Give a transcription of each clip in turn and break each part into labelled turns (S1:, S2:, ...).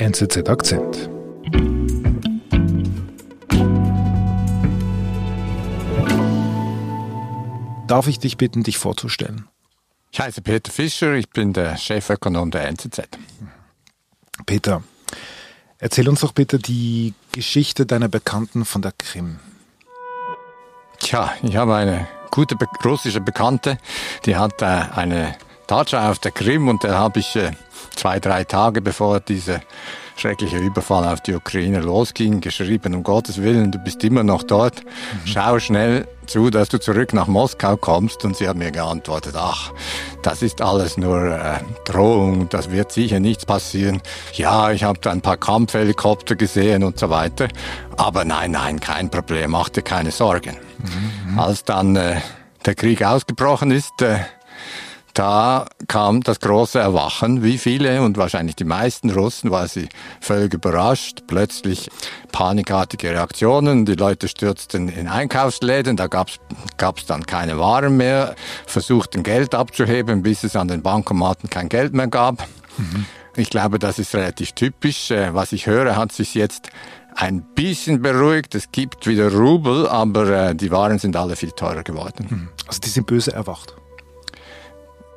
S1: NZZ Akzent. Darf ich dich bitten, dich vorzustellen?
S2: Ich heiße Peter Fischer, ich bin der Chefökonom der NZZ.
S1: Peter, erzähl uns doch bitte die Geschichte deiner Bekannten von der Krim.
S2: Tja, ich habe eine gute be russische Bekannte, die hat äh, eine Tatschau auf der Krim und da habe ich äh, zwei, drei Tage bevor dieser schreckliche Überfall auf die Ukraine losging, geschrieben, um Gottes Willen, du bist immer noch dort, schau schnell zu, dass du zurück nach Moskau kommst. Und sie hat mir geantwortet, ach, das ist alles nur äh, Drohung, das wird sicher nichts passieren. Ja, ich habe da ein paar Kampfhelikopter gesehen und so weiter. Aber nein, nein, kein Problem, mach dir keine Sorgen. Mhm. Als dann äh, der Krieg ausgebrochen ist, äh, da kam das große Erwachen. Wie viele und wahrscheinlich die meisten Russen war sie völlig überrascht. Plötzlich panikartige Reaktionen. Die Leute stürzten in Einkaufsläden. Da gab es dann keine Waren mehr. Versuchten Geld abzuheben, bis es an den Bankomaten kein Geld mehr gab. Mhm. Ich glaube, das ist relativ typisch. Äh, was ich höre, hat sich jetzt ein bisschen beruhigt. Es gibt wieder Rubel, aber äh, die Waren sind alle viel teurer geworden. Mhm.
S1: Also die sind böse erwacht.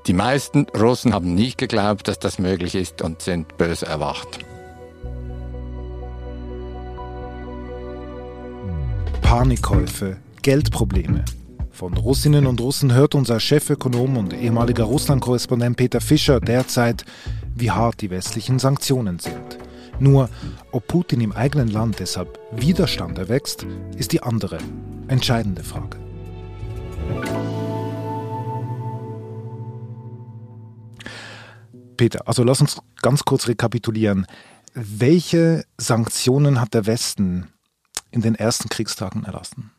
S2: Die meisten Russen haben nicht geglaubt, dass das möglich ist und sind böse erwacht.
S1: Panikkäufe, Geldprobleme. Von Russinnen und Russen hört unser Chefökonom und ehemaliger Russland-Korrespondent Peter Fischer derzeit, wie hart die westlichen Sanktionen sind. Nur, ob Putin im eigenen Land deshalb Widerstand erwächst, ist die andere, entscheidende Frage. Peter, also lass uns ganz kurz rekapitulieren. Welche Sanktionen hat der Westen in den ersten Kriegstagen erlassen?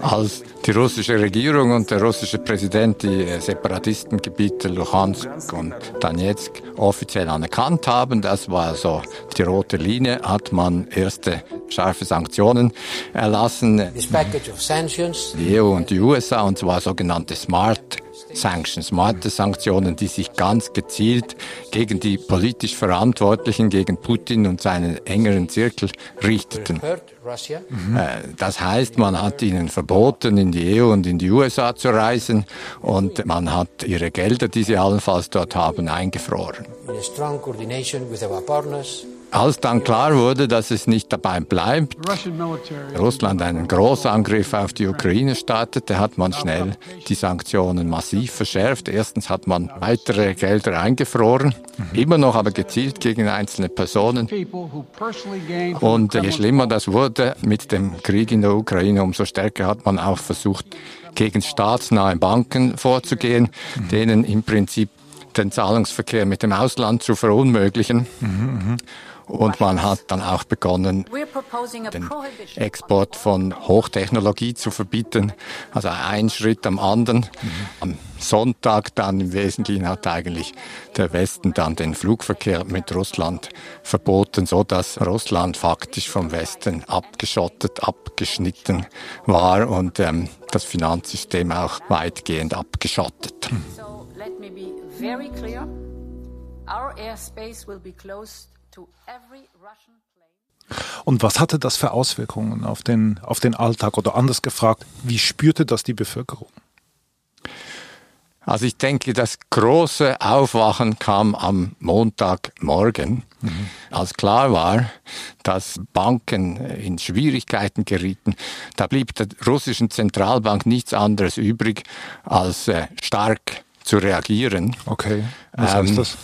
S2: Als die russische Regierung und der russische Präsident die Separatistengebiete Luhansk und Donetsk offiziell anerkannt haben, das war so die rote Linie, hat man erste scharfe Sanktionen erlassen. Die EU und die USA, und zwar sogenannte Smart Sanctions, smarte Sanktionen, die sich ganz gezielt gegen die politisch Verantwortlichen, gegen Putin und seinen engeren Zirkel richteten. Mhm. Das heißt, man hat ihnen verboten, in die EU und in die USA zu reisen und man hat ihre Gelder, die sie allenfalls dort haben, eingefroren. Als dann klar wurde, dass es nicht dabei bleibt, Russland einen Großangriff auf die Ukraine startete, hat man schnell die Sanktionen massiv verschärft. Erstens hat man weitere Gelder eingefroren, mhm. immer noch aber gezielt gegen einzelne Personen. Und je schlimmer das wurde mit dem Krieg in der Ukraine, umso stärker hat man auch versucht, gegen staatsnahe Banken vorzugehen, mhm. denen im Prinzip den Zahlungsverkehr mit dem Ausland zu verunmöglichen. Mhm, und man hat dann auch begonnen, den Export von Hochtechnologie zu verbieten. Also ein Schritt am anderen. Mhm. Am Sonntag dann im Wesentlichen hat eigentlich der Westen dann den Flugverkehr mit Russland verboten, so dass Russland faktisch vom Westen abgeschottet, abgeschnitten war und ähm, das Finanzsystem auch weitgehend abgeschottet. So let me be very clear.
S1: Our airspace will be closed und was hatte das für Auswirkungen auf den, auf den Alltag? Oder anders gefragt, wie spürte das die Bevölkerung?
S2: Also ich denke, das große Aufwachen kam am Montagmorgen, mhm. als klar war, dass Banken in Schwierigkeiten gerieten. Da blieb der russischen Zentralbank nichts anderes übrig, als äh, stark zu reagieren.
S1: Okay, was ähm, heißt das?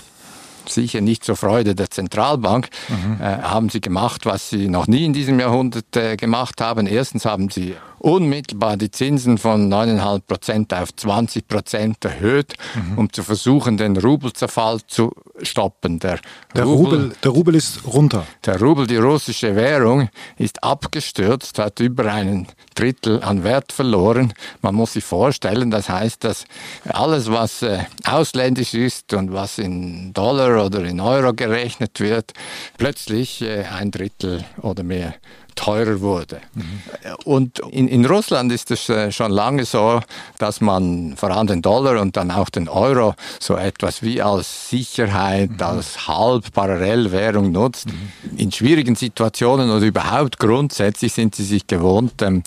S2: Sicher nicht zur Freude der Zentralbank, mhm. äh, haben sie gemacht, was sie noch nie in diesem Jahrhundert äh, gemacht haben. Erstens haben sie unmittelbar die Zinsen von 9,5 Prozent auf 20 Prozent erhöht, mhm. um zu versuchen, den Rubelzerfall zu stoppen.
S1: Der, der Rubel, Rubel, der Rubel ist runter.
S2: Der Rubel, die russische Währung, ist abgestürzt, hat über einen Drittel an Wert verloren. Man muss sich vorstellen, das heißt, dass alles, was äh, ausländisch ist und was in Dollar oder in Euro gerechnet wird, plötzlich äh, ein Drittel oder mehr teurer wurde. Mhm. Und in, in Russland ist es äh, schon lange so, dass man vor allem den Dollar und dann auch den Euro so etwas wie als Sicherheit, mhm. als Halbparallelwährung nutzt. Mhm. In schwierigen Situationen oder überhaupt grundsätzlich sind sie sich gewohnt, ähm,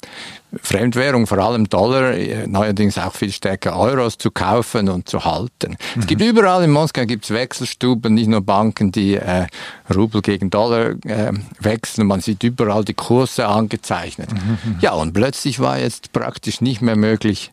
S2: Fremdwährung, vor allem Dollar, neuerdings auch viel stärker Euros zu kaufen und zu halten. Mhm. Es gibt überall in Moskau gibt's Wechselstuben, nicht nur Banken, die äh, Rubel gegen Dollar äh, wechseln. Man sieht überall die Kurse angezeichnet. Mhm. Ja, und plötzlich war jetzt praktisch nicht mehr möglich,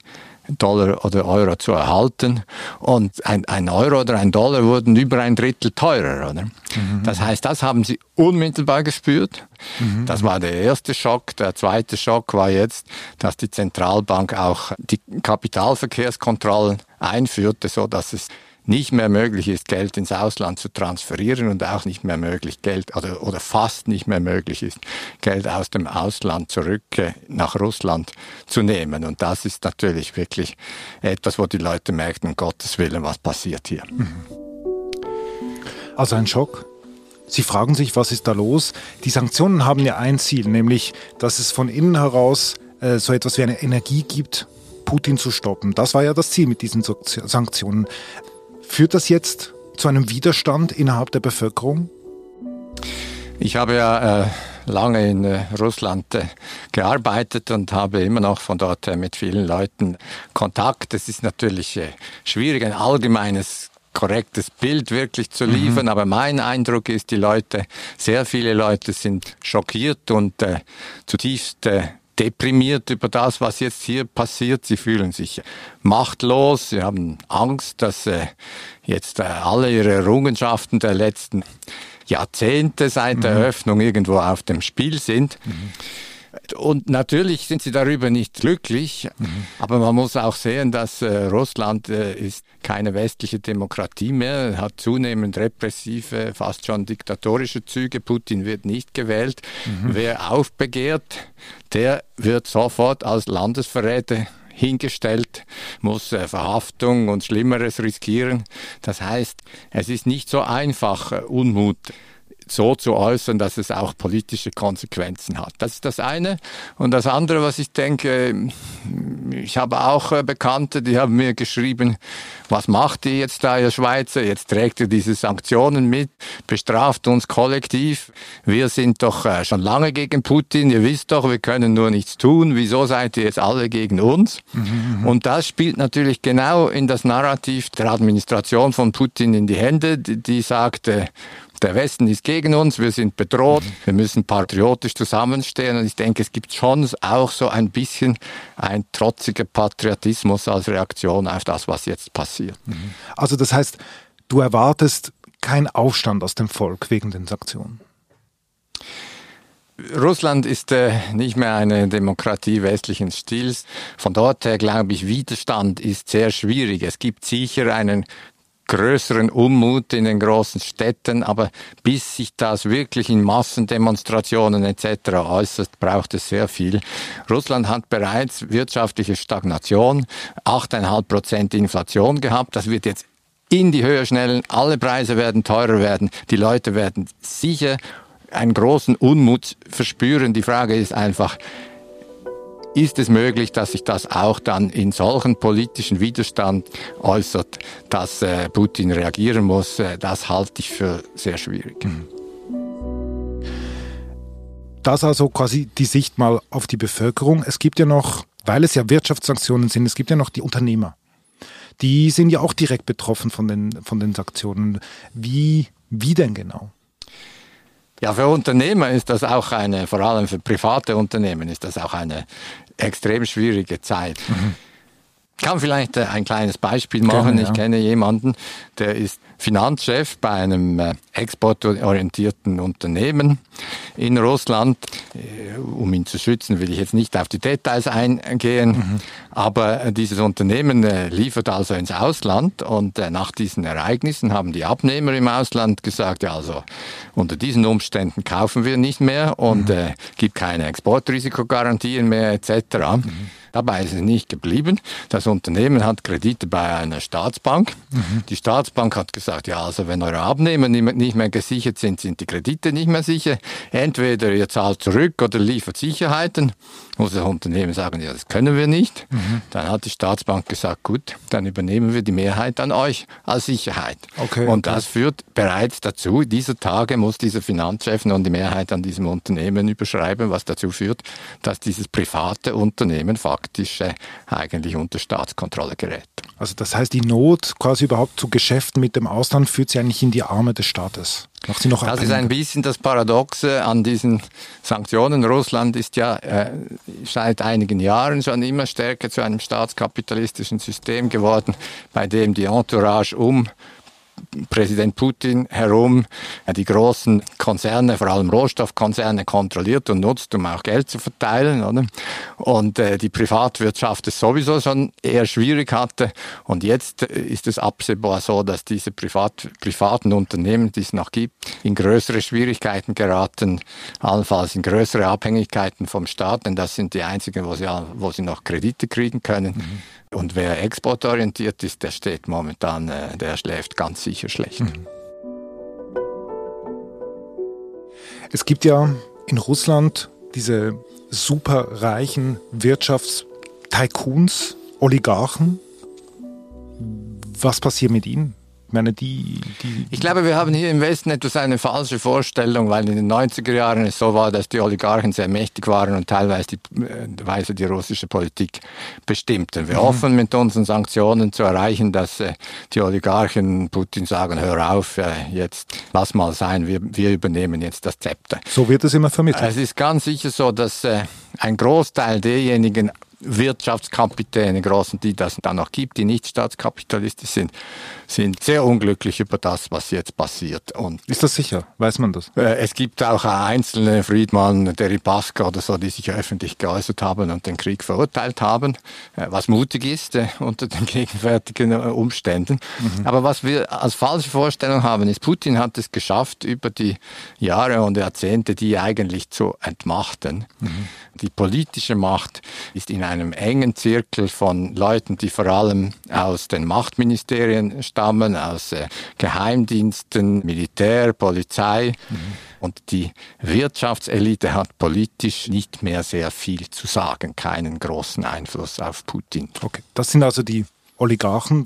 S2: Dollar oder Euro zu erhalten. Und ein, ein Euro oder ein Dollar wurden über ein Drittel teurer. Oder? Mhm. Das heißt, das haben sie unmittelbar gespürt. Mhm. Das war der erste Schock. Der zweite Schock war jetzt, dass die Zentralbank auch die Kapitalverkehrskontrollen einführte, so dass es nicht mehr möglich ist, Geld ins Ausland zu transferieren und auch nicht mehr möglich, Geld oder, oder fast nicht mehr möglich ist, Geld aus dem Ausland zurück äh, nach Russland zu nehmen. Und das ist natürlich wirklich etwas, wo die Leute merken, um Gottes Willen, was passiert hier. Mhm.
S1: Also ein Schock. Sie fragen sich, was ist da los? Die Sanktionen haben ja ein Ziel, nämlich, dass es von innen heraus äh, so etwas wie eine Energie gibt, Putin zu stoppen. Das war ja das Ziel mit diesen Sanktionen. Führt das jetzt zu einem Widerstand innerhalb der Bevölkerung?
S2: Ich habe ja äh, lange in äh, Russland äh, gearbeitet und habe immer noch von dort äh, mit vielen Leuten Kontakt. Es ist natürlich äh, schwierig, ein allgemeines korrektes Bild wirklich zu mhm. liefern, mhm. aber mein Eindruck ist, die Leute, sehr viele Leute sind schockiert und äh, zutiefst deprimiert über das, was jetzt hier passiert. Sie fühlen sich machtlos, sie haben Angst, dass äh, jetzt äh, alle ihre Errungenschaften der letzten Jahrzehnte seit mhm. der Eröffnung irgendwo auf dem Spiel sind. Mhm. Und natürlich sind sie darüber nicht glücklich, mhm. aber man muss auch sehen, dass äh, Russland äh, ist keine westliche Demokratie mehr, hat zunehmend repressive, fast schon diktatorische Züge. Putin wird nicht gewählt. Mhm. Wer aufbegehrt, der wird sofort als Landesverräter hingestellt, muss äh, Verhaftung und Schlimmeres riskieren. Das heißt, es ist nicht so einfach, äh, Unmut so zu äußern, dass es auch politische Konsequenzen hat. Das ist das eine. Und das andere, was ich denke, ich habe auch äh, Bekannte, die haben mir geschrieben, was macht ihr jetzt da, ihr Schweizer? Jetzt trägt ihr diese Sanktionen mit, bestraft uns kollektiv. Wir sind doch äh, schon lange gegen Putin. Ihr wisst doch, wir können nur nichts tun. Wieso seid ihr jetzt alle gegen uns? Mhm, Und das spielt natürlich genau in das Narrativ der Administration von Putin in die Hände, die, die sagt, der Westen ist gegen uns, wir sind bedroht, wir müssen patriotisch zusammenstehen. Und ich denke, es gibt schon auch so ein bisschen ein trotziger Patriotismus als Reaktion auf das, was jetzt passiert. Mhm.
S1: Also das heißt, du erwartest keinen Aufstand aus dem Volk wegen den Sanktionen?
S2: Russland ist äh, nicht mehr eine Demokratie westlichen Stils. Von dort her glaube ich, Widerstand ist sehr schwierig. Es gibt sicher einen größeren Unmut in den großen Städten, aber bis sich das wirklich in Massendemonstrationen etc. äußert, braucht es sehr viel. Russland hat bereits wirtschaftliche Stagnation, 8,5 Prozent Inflation gehabt. Das wird jetzt in die Höhe schnellen. Alle Preise werden teurer werden. Die Leute werden sicher einen großen Unmut verspüren. Die Frage ist einfach, ist es möglich, dass sich das auch dann in solchen politischen Widerstand äußert, dass äh, Putin reagieren muss. Äh, das halte ich für sehr schwierig. Mhm.
S1: Das also quasi die Sicht mal auf die Bevölkerung. Es gibt ja noch, weil es ja Wirtschaftssanktionen sind, es gibt ja noch die Unternehmer. Die sind ja auch direkt betroffen von den, von den Sanktionen. Wie, wie denn genau?
S2: Ja, für Unternehmer ist das auch eine, vor allem für private Unternehmen ist das auch eine extrem schwierige Zeit. Mhm. Ich kann vielleicht äh, ein kleines Beispiel machen. Gerne, ja. Ich kenne jemanden, der ist Finanzchef bei einem äh, exportorientierten Unternehmen in Russland. Äh, um ihn zu schützen, will ich jetzt nicht auf die Details eingehen, mhm. aber dieses Unternehmen liefert also ins Ausland und nach diesen Ereignissen haben die Abnehmer im Ausland gesagt, ja also unter diesen Umständen kaufen wir nicht mehr und mhm. äh, gibt keine Exportrisikogarantien mehr etc. Mhm. Dabei ist es nicht geblieben. Das Unternehmen hat Kredite bei einer Staatsbank. Mhm. Die Staatsbank hat gesagt, sagt, ja, also wenn eure Abnehmer nicht mehr gesichert sind, sind die Kredite nicht mehr sicher. Entweder ihr zahlt zurück oder liefert Sicherheiten. Muss das Unternehmen sagen, ja, das können wir nicht. Mhm. Dann hat die Staatsbank gesagt, gut, dann übernehmen wir die Mehrheit an euch als Sicherheit. Okay, und das okay. führt bereits dazu, dieser Tage muss dieser Finanzchef nun die Mehrheit an diesem Unternehmen überschreiben, was dazu führt, dass dieses private Unternehmen faktisch äh, eigentlich unter Staatskontrolle gerät.
S1: Also das heißt, die Not quasi überhaupt zu Geschäften mit dem Ausland führt sie eigentlich in die Arme des Staates.
S2: Macht sie noch das ist ein bisschen das Paradoxe an diesen Sanktionen. Russland ist ja äh, seit einigen Jahren schon immer stärker zu einem staatskapitalistischen System geworden, bei dem die Entourage um Präsident Putin herum die großen Konzerne, vor allem Rohstoffkonzerne, kontrolliert und nutzt, um auch Geld zu verteilen. Oder? Und äh, die Privatwirtschaft es sowieso schon eher schwierig hatte. Und jetzt ist es absehbar so, dass diese Privat, privaten Unternehmen, die es noch gibt, in größere Schwierigkeiten geraten, allenfalls in größere Abhängigkeiten vom Staat, denn das sind die einzigen, wo sie, wo sie noch Kredite kriegen können. Mhm. Und wer exportorientiert ist, der steht momentan, äh, der schläft ganz sicher schlecht. Mhm.
S1: Es gibt ja in Russland diese superreichen Wirtschaftstycoons, Oligarchen. Was passiert mit ihnen?
S2: Ich meine, die, die, Ich glaube, wir haben hier im Westen etwas eine falsche Vorstellung, weil in den 90er Jahren es so war, dass die Oligarchen sehr mächtig waren und teilweise die, äh, Weise die russische Politik bestimmten. Wir mhm. hoffen mit unseren Sanktionen zu erreichen, dass äh, die Oligarchen Putin sagen, hör auf, äh, jetzt lass mal sein, wir, wir übernehmen jetzt das Zepter.
S1: So wird es immer vermittelt.
S2: Es ist ganz sicher so, dass äh, ein Großteil derjenigen Wirtschaftskapitäne, großen, die das dann noch gibt, die nicht staatskapitalistisch sind, sind sehr unglücklich über das, was jetzt passiert.
S1: Und ist das sicher? Weiß man das?
S2: Äh, es gibt auch einzelne Friedmann, Deripaska oder so, die sich öffentlich geäußert haben und den Krieg verurteilt haben, äh, was mutig ist äh, unter den gegenwärtigen Umständen. Mhm. Aber was wir als falsche Vorstellung haben, ist, Putin hat es geschafft, über die Jahre und Jahrzehnte die eigentlich zu entmachten. Mhm. Die politische Macht ist in einem engen Zirkel von Leuten, die vor allem aus den Machtministerien stammen, aus äh, Geheimdiensten, Militär, Polizei. Mhm. Und die Wirtschaftselite hat politisch nicht mehr sehr viel zu sagen, keinen großen Einfluss auf Putin.
S1: Okay, das sind also die Oligarchen,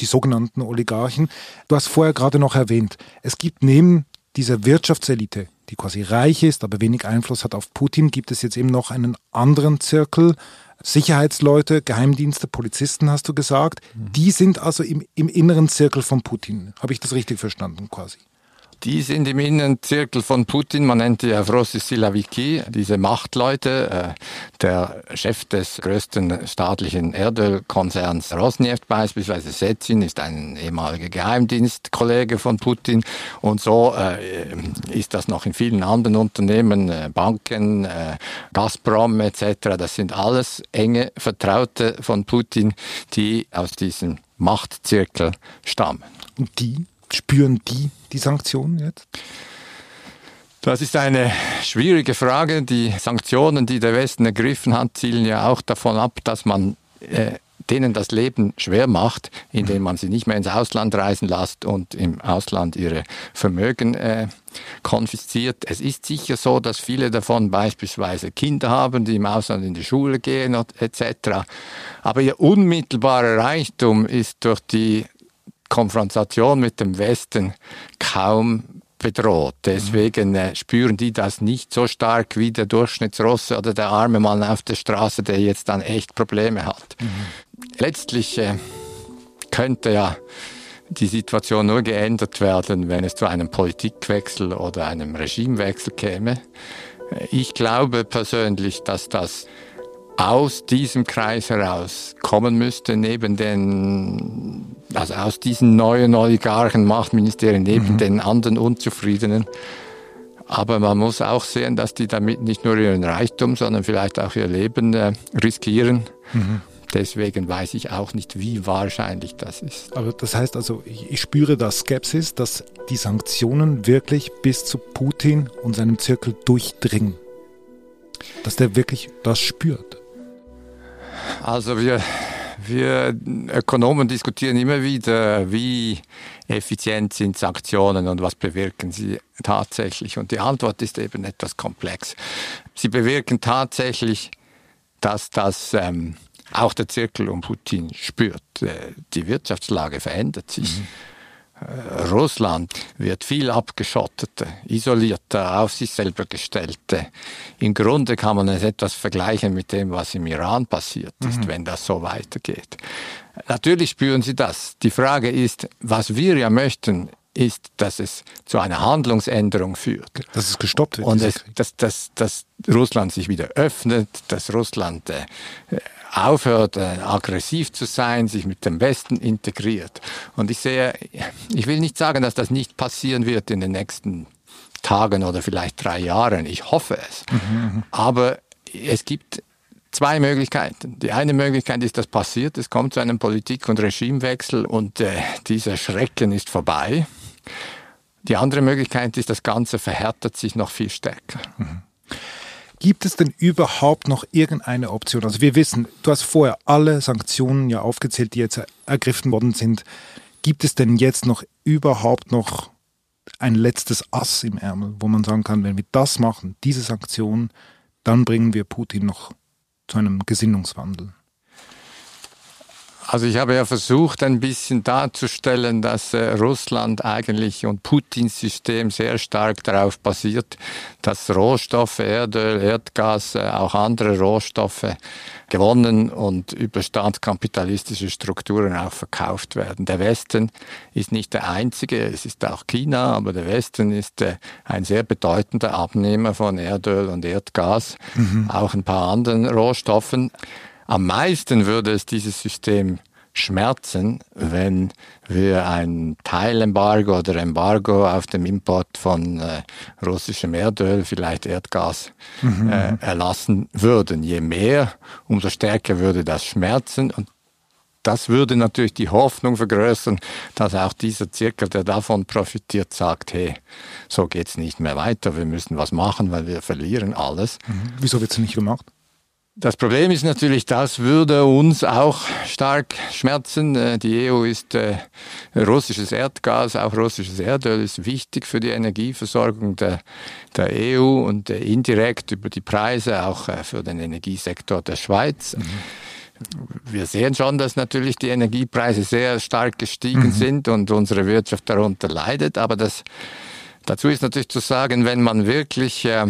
S1: die sogenannten Oligarchen. Du hast vorher gerade noch erwähnt, es gibt neben dieser Wirtschaftselite, die quasi reich ist, aber wenig Einfluss hat auf Putin, gibt es jetzt eben noch einen anderen Zirkel. Sicherheitsleute, Geheimdienste, Polizisten, hast du gesagt. Mhm. Die sind also im, im inneren Zirkel von Putin. Habe ich das richtig verstanden quasi?
S2: Die sind im Innenzirkel von Putin, man nennt die Afrosi Silaviki, diese Machtleute. Äh, der Chef des größten staatlichen Erdölkonzerns Rosneft beispielsweise, Setsin, ist ein ehemaliger Geheimdienstkollege von Putin. Und so äh, ist das noch in vielen anderen Unternehmen, äh, Banken, Gazprom etc. Das sind alles enge Vertraute von Putin, die aus diesem Machtzirkel stammen.
S1: Und die spüren die die Sanktionen jetzt?
S2: Das ist eine schwierige Frage. Die Sanktionen, die der Westen ergriffen hat, zielen ja auch davon ab, dass man äh, denen das Leben schwer macht, indem man sie nicht mehr ins Ausland reisen lässt und im Ausland ihre Vermögen äh, konfisziert. Es ist sicher so, dass viele davon beispielsweise Kinder haben, die im Ausland in die Schule gehen etc. Aber ihr unmittelbarer Reichtum ist durch die Konfrontation mit dem Westen kaum bedroht. Deswegen äh, spüren die das nicht so stark wie der Durchschnittsrusse oder der arme Mann auf der Straße, der jetzt dann echt Probleme hat. Mhm. Letztlich äh, könnte ja die Situation nur geändert werden, wenn es zu einem Politikwechsel oder einem Regimewechsel käme. Ich glaube persönlich, dass das aus diesem Kreis heraus kommen müsste, neben den, also aus diesen neuen Oligarchen, Machtministerien, neben mhm. den anderen Unzufriedenen. Aber man muss auch sehen, dass die damit nicht nur ihren Reichtum, sondern vielleicht auch ihr Leben äh, riskieren. Mhm. Deswegen weiß ich auch nicht, wie wahrscheinlich das ist.
S1: Aber das heißt also, ich spüre da Skepsis, dass die Sanktionen wirklich bis zu Putin und seinem Zirkel durchdringen. Dass der wirklich das spürt.
S2: Also wir, Wir Ökonomen diskutieren immer wieder, wie effizient sind Sanktionen und was bewirken sie tatsächlich. Und die Antwort ist eben etwas komplex. Sie bewirken tatsächlich, dass das ähm, auch der Zirkel um Putin spürt. Äh, die Wirtschaftslage verändert sich. Mhm. Russland wird viel abgeschotteter, isolierter, auf sich selber gestellter. Im Grunde kann man es etwas vergleichen mit dem, was im Iran passiert ist, mhm. wenn das so weitergeht. Natürlich spüren sie das. Die Frage ist, was wir ja möchten, ist, dass es zu einer Handlungsänderung führt.
S1: Dass es gestoppt wird.
S2: Und es, dass, dass, dass Russland sich wieder öffnet, dass Russland äh, aufhört, äh, aggressiv zu sein, sich mit dem Westen integriert. Und ich sehe, ich will nicht sagen, dass das nicht passieren wird in den nächsten Tagen oder vielleicht drei Jahren. Ich hoffe es. Mhm. Aber es gibt zwei Möglichkeiten. Die eine Möglichkeit ist, dass passiert, es kommt zu einem Politik- und Regimewechsel und äh, dieser Schrecken ist vorbei. Die andere Möglichkeit ist, das Ganze verhärtet sich noch viel stärker. Mhm.
S1: Gibt es denn überhaupt noch irgendeine Option? Also wir wissen, du hast vorher alle Sanktionen ja aufgezählt, die jetzt ergriffen worden sind. Gibt es denn jetzt noch überhaupt noch ein letztes Ass im Ärmel, wo man sagen kann, wenn wir das machen, diese Sanktionen, dann bringen wir Putin noch zu einem Gesinnungswandel?
S2: Also ich habe ja versucht, ein bisschen darzustellen, dass äh, Russland eigentlich und Putins System sehr stark darauf basiert, dass Rohstoffe, Erdöl, Erdgas, äh, auch andere Rohstoffe gewonnen und über staatskapitalistische Strukturen auch verkauft werden. Der Westen ist nicht der einzige, es ist auch China, aber der Westen ist äh, ein sehr bedeutender Abnehmer von Erdöl und Erdgas, mhm. auch ein paar anderen Rohstoffen. Am meisten würde es dieses System schmerzen, wenn wir ein Teilembargo oder Embargo auf dem Import von äh, russischem Erdöl, vielleicht Erdgas, mhm. äh, erlassen würden. Je mehr, umso stärker würde das schmerzen und das würde natürlich die Hoffnung vergrößern, dass auch dieser Zirkel, der davon profitiert, sagt, hey, so geht's nicht mehr weiter, wir müssen was machen, weil wir verlieren alles.
S1: Mhm. Wieso wird's nicht gemacht?
S2: Das Problem ist natürlich, das würde uns auch stark schmerzen. Äh, die EU ist äh, russisches Erdgas, auch russisches Erdöl ist wichtig für die Energieversorgung der, der EU und äh, indirekt über die Preise auch für den Energiesektor der Schweiz. Mhm. Wir sehen schon, dass natürlich die Energiepreise sehr stark gestiegen mhm. sind und unsere Wirtschaft darunter leidet. Aber das, dazu ist natürlich zu sagen, wenn man wirklich äh,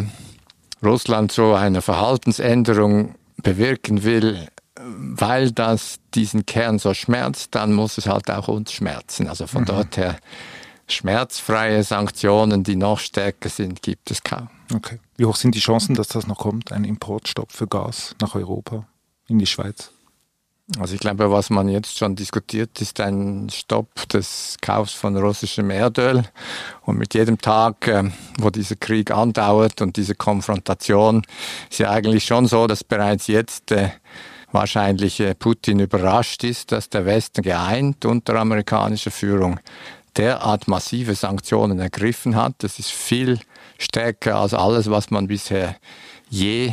S2: Russland so eine Verhaltensänderung bewirken will, weil das diesen Kern so schmerzt, dann muss es halt auch uns schmerzen. Also von mhm. dort her schmerzfreie Sanktionen, die noch stärker sind, gibt es kaum.
S1: Okay. Wie hoch sind die Chancen, dass das noch kommt, ein Importstopp für Gas nach Europa, in die Schweiz?
S2: Also ich glaube, was man jetzt schon diskutiert, ist ein Stopp des Kaufs von russischem Erdöl. Und mit jedem Tag, äh, wo dieser Krieg andauert und diese Konfrontation, ist ja eigentlich schon so, dass bereits jetzt äh, wahrscheinlich äh, Putin überrascht ist, dass der Westen geeint unter amerikanischer Führung derart massive Sanktionen ergriffen hat. Das ist viel stärker als alles, was man bisher je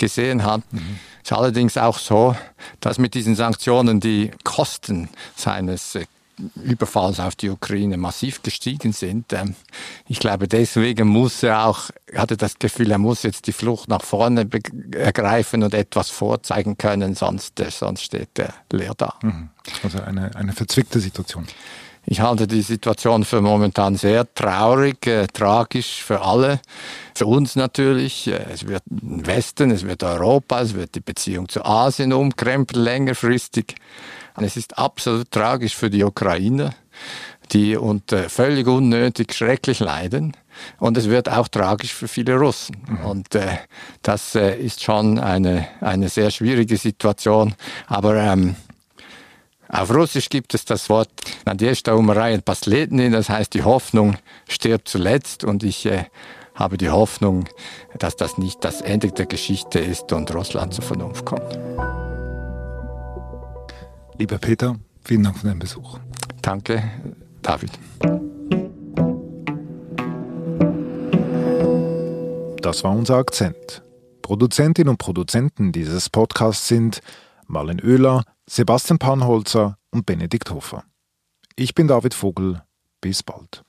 S2: gesehen hat. Mhm. Ist allerdings auch so, dass mit diesen Sanktionen die Kosten seines äh, Überfalls auf die Ukraine massiv gestiegen sind. Ähm, ich glaube, deswegen muss er auch, hatte das Gefühl, er muss jetzt die Flucht nach vorne ergreifen und etwas vorzeigen können, sonst, äh, sonst steht er leer da. Mhm.
S1: Also eine, eine verzwickte Situation.
S2: Ich halte die Situation für momentan sehr traurig, äh, tragisch für alle. Für uns natürlich. Äh, es wird Westen, es wird Europa, es wird die Beziehung zu Asien umkrempeln längerfristig. Und es ist absolut tragisch für die Ukrainer, die unter völlig unnötig schrecklich leiden. Und es wird auch tragisch für viele Russen. Mhm. Und äh, das äh, ist schon eine, eine sehr schwierige Situation. Aber ähm, auf Russisch gibt es das Wort Nadjesta Umarayan Pasletny, das heißt, die Hoffnung stirbt zuletzt und ich äh, habe die Hoffnung, dass das nicht das Ende der Geschichte ist und Russland zur Vernunft kommt.
S1: Lieber Peter, vielen Dank für deinen Besuch.
S2: Danke, David.
S1: Das war unser Akzent. Produzentin und Produzenten dieses Podcasts sind Marlen Oehler, Sebastian Panholzer und Benedikt Hofer. Ich bin David Vogel. Bis bald.